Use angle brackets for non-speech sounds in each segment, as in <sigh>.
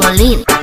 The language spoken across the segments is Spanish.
DJ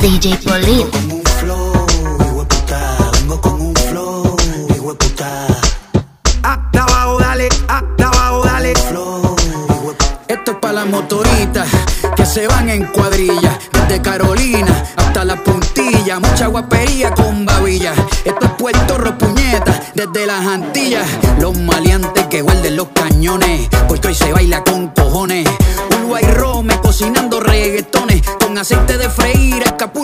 DJ Polin. Vengo con un flow, puta. Hasta ah, abajo, dale, ah, hasta abajo, Esto es para las motoritas que se van en cuadrilla. Desde Carolina hasta la puntilla. Mucha guapería con babilla. Esto es Puerto Ropuñeta, desde las Antillas. Los maleantes que huelden los cañones. Porque hoy se baila con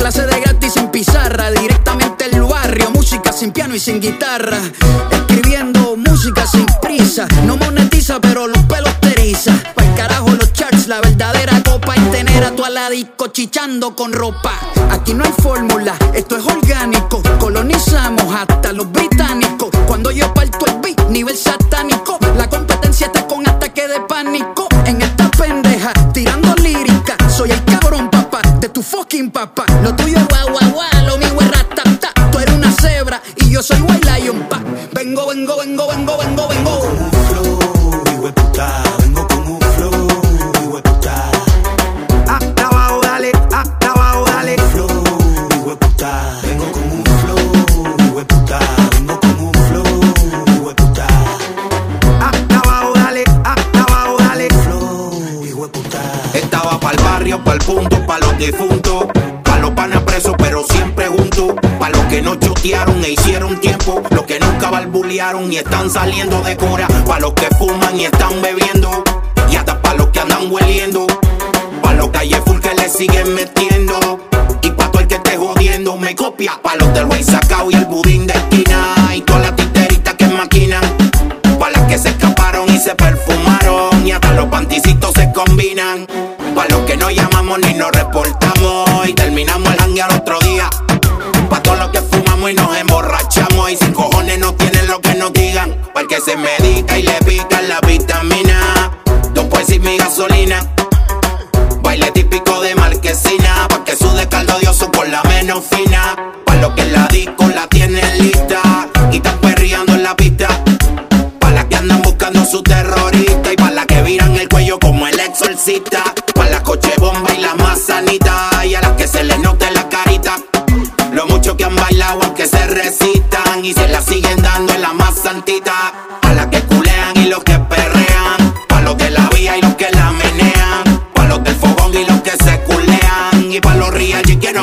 Clase de gratis sin pizarra, directamente el barrio, música sin piano y sin guitarra. Escribiendo música sin prisa, no monetiza, pero los pelos te eriza. Pa'l carajo los charts, la verdadera copa es tener a tu aladico chichando con ropa. Aquí no hay fórmula, esto es orgánico. Colonizamos hasta los británicos. Cuando yo parto el beat, nivel satánico. La competencia está con ataque de pánico. Fucking papá. Lo tuyo es guau, guau, lo mío es ratata. Tú eres una cebra y yo soy white lion, pa. Vengo, vengo, vengo, vengo, vengo, vengo. flow, hijo de. Y están saliendo de cora. Pa' los que fuman y están bebiendo. Y hasta pa' los que andan hueliendo. Pa' los calle full que le siguen metiendo. Y pa' todo el que esté jodiendo me copia. Pa' los del güey sacao y el budín de esquina. Y todas las titeritas que maquinan. Pa' las que se escaparon y se perfumaron. Y hasta los panticitos se combinan. Pa' los que no llamamos ni nos reportamos. Y terminamos el digan. Pa' el que se medica y le pican la vitamina. Dos pues y mi gasolina. Baile típico de marquesina. Pa' que sude caldo dioso con la menos fina. Pa' los que la disco la tienen lista. Y están perreando en la pista. Pa' las que andan buscando su terrorista. Y pa' las que viran el cuello como el exorcista. Pa' las coche bomba y las más sanitas. Y a las que se les note la carita. Lo mucho que han bailado aunque se recitan. Y se la siguen dando en la más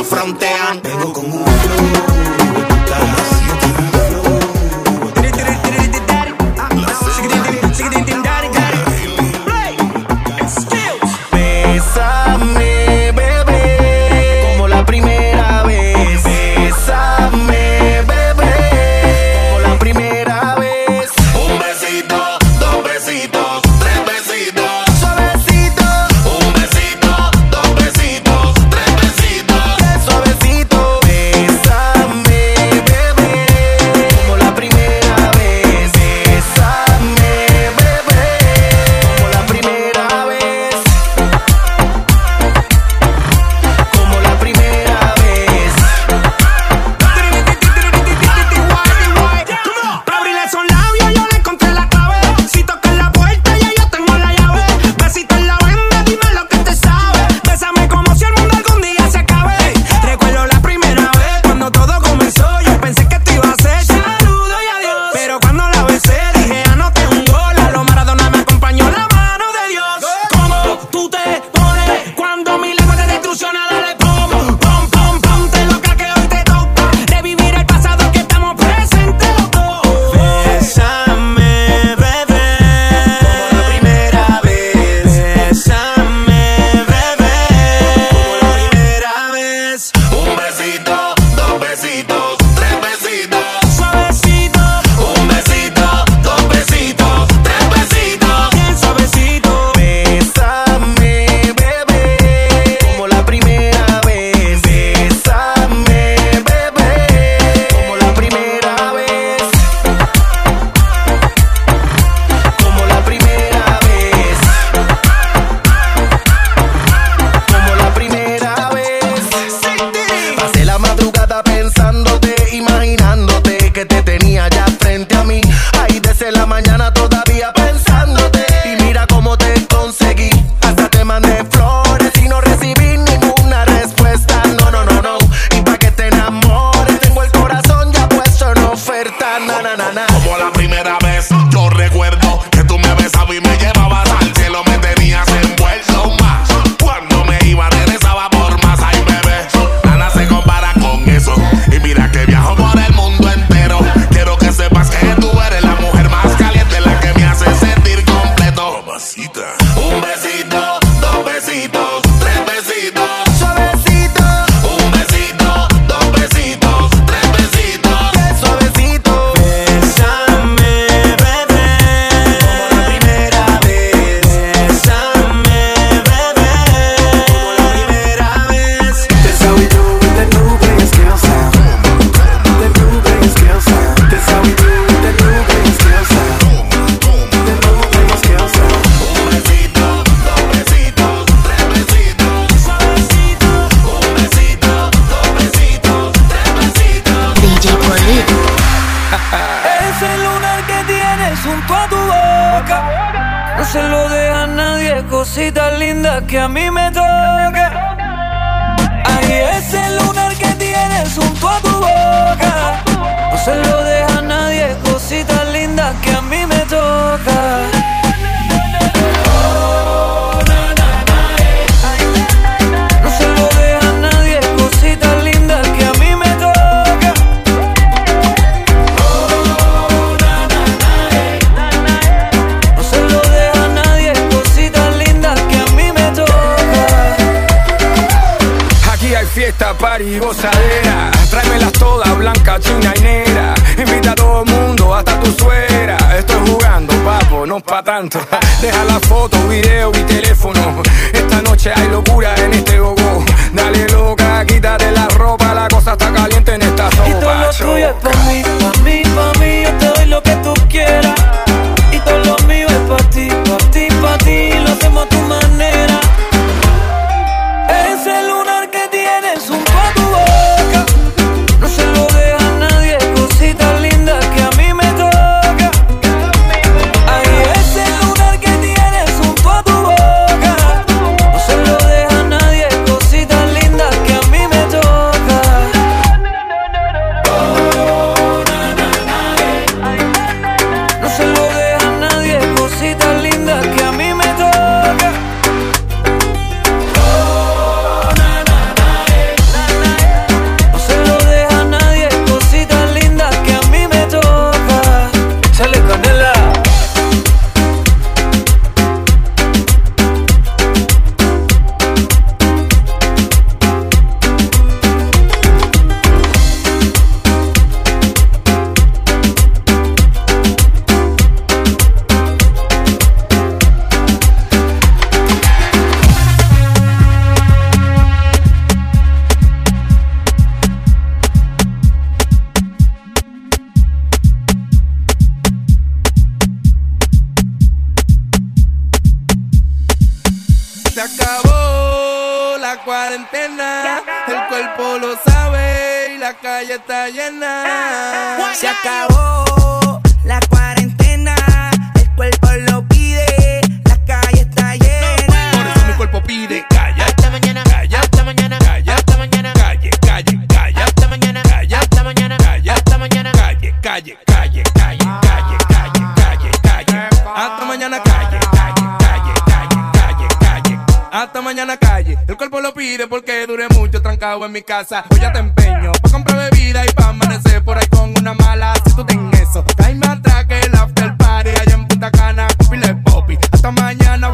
frontean. Vengo con un No se lo deja a nadie, cositas lindas que a mí me toca. Ahí ese lunar que tienes junto a tu boca. No se lo deja a nadie, cositas lindas que a mí me toca. party gozadera. Tráemelas todas, blanca, china y negra. Invita a todo el mundo, hasta tu suegra. Estoy jugando, papo, no pa' tanto. <laughs> Deja la foto, video y teléfono. Esta noche hay locura en este gogo. trancado en mi casa. Hoy ya te empeño pa' comprar bebida y pa' amanecer por ahí con una mala. Si tú ten eso, dame atrás que el after party allá en Punta Cana, pile popi. Hasta mañana,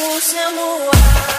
o celular.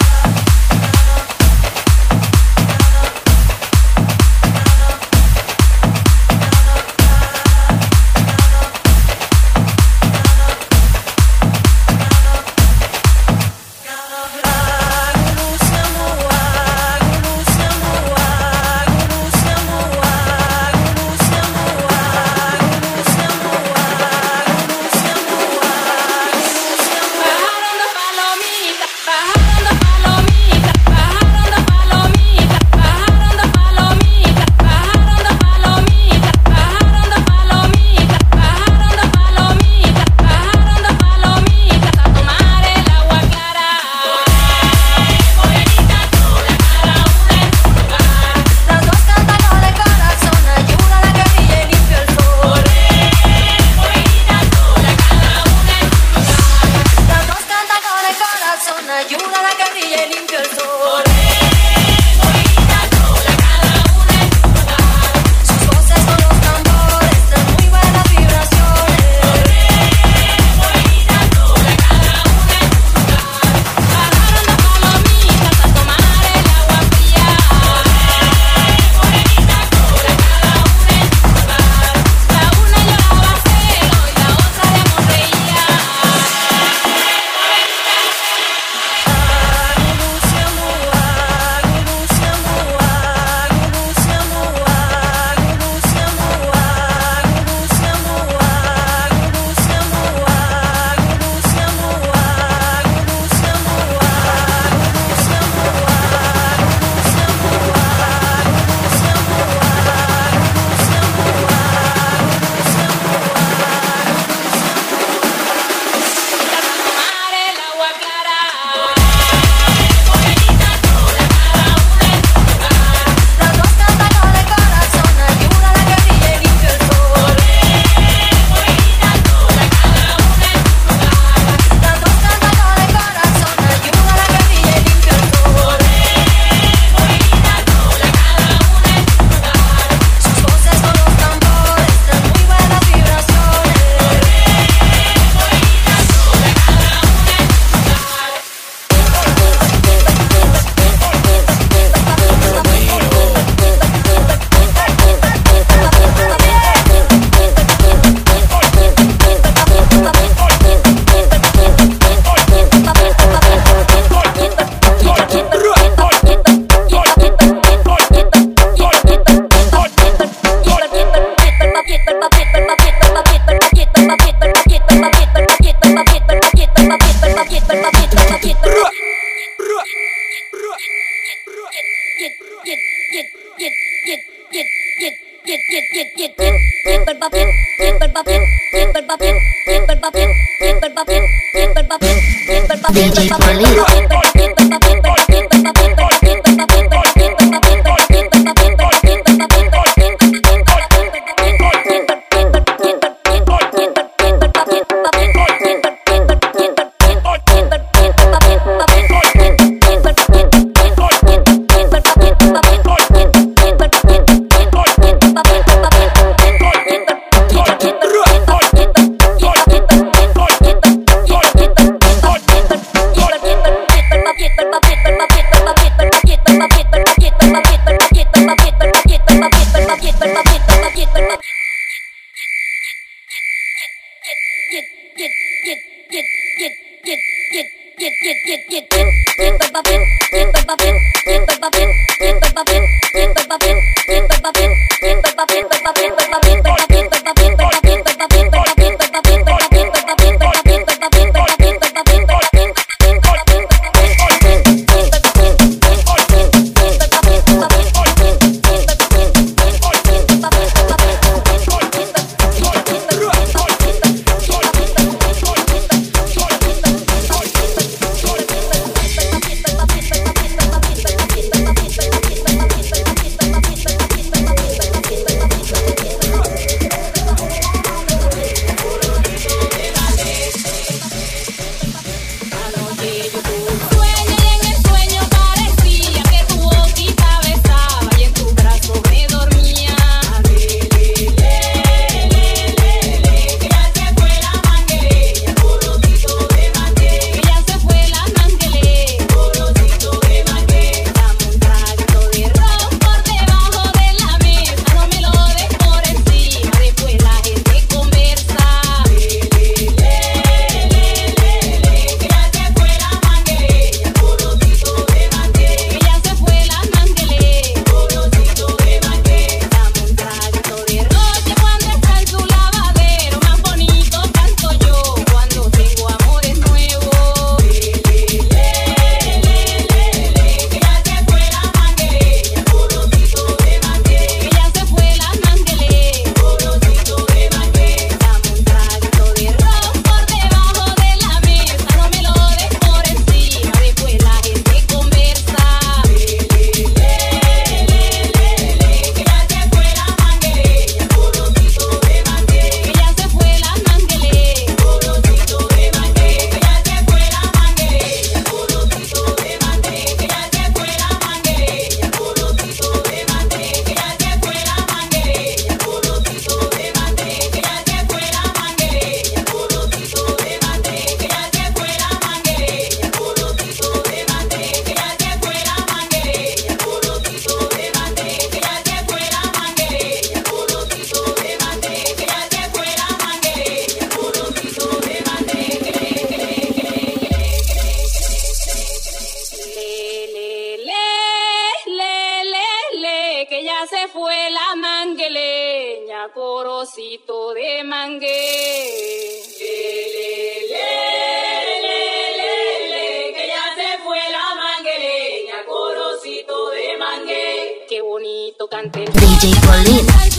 DJ Polito.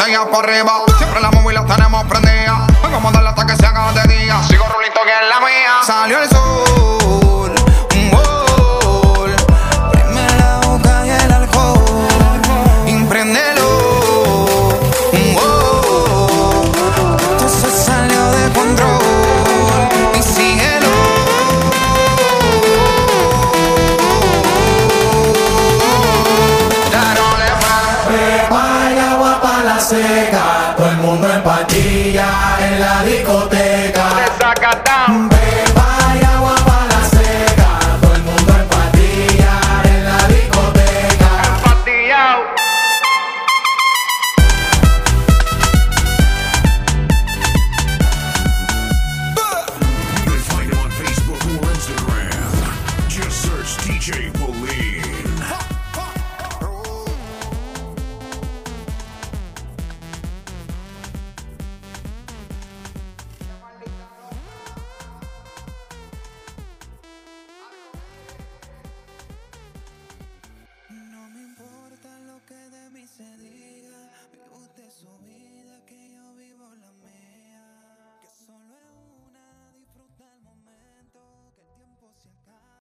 Mano y la botella por arriba. la discoteca.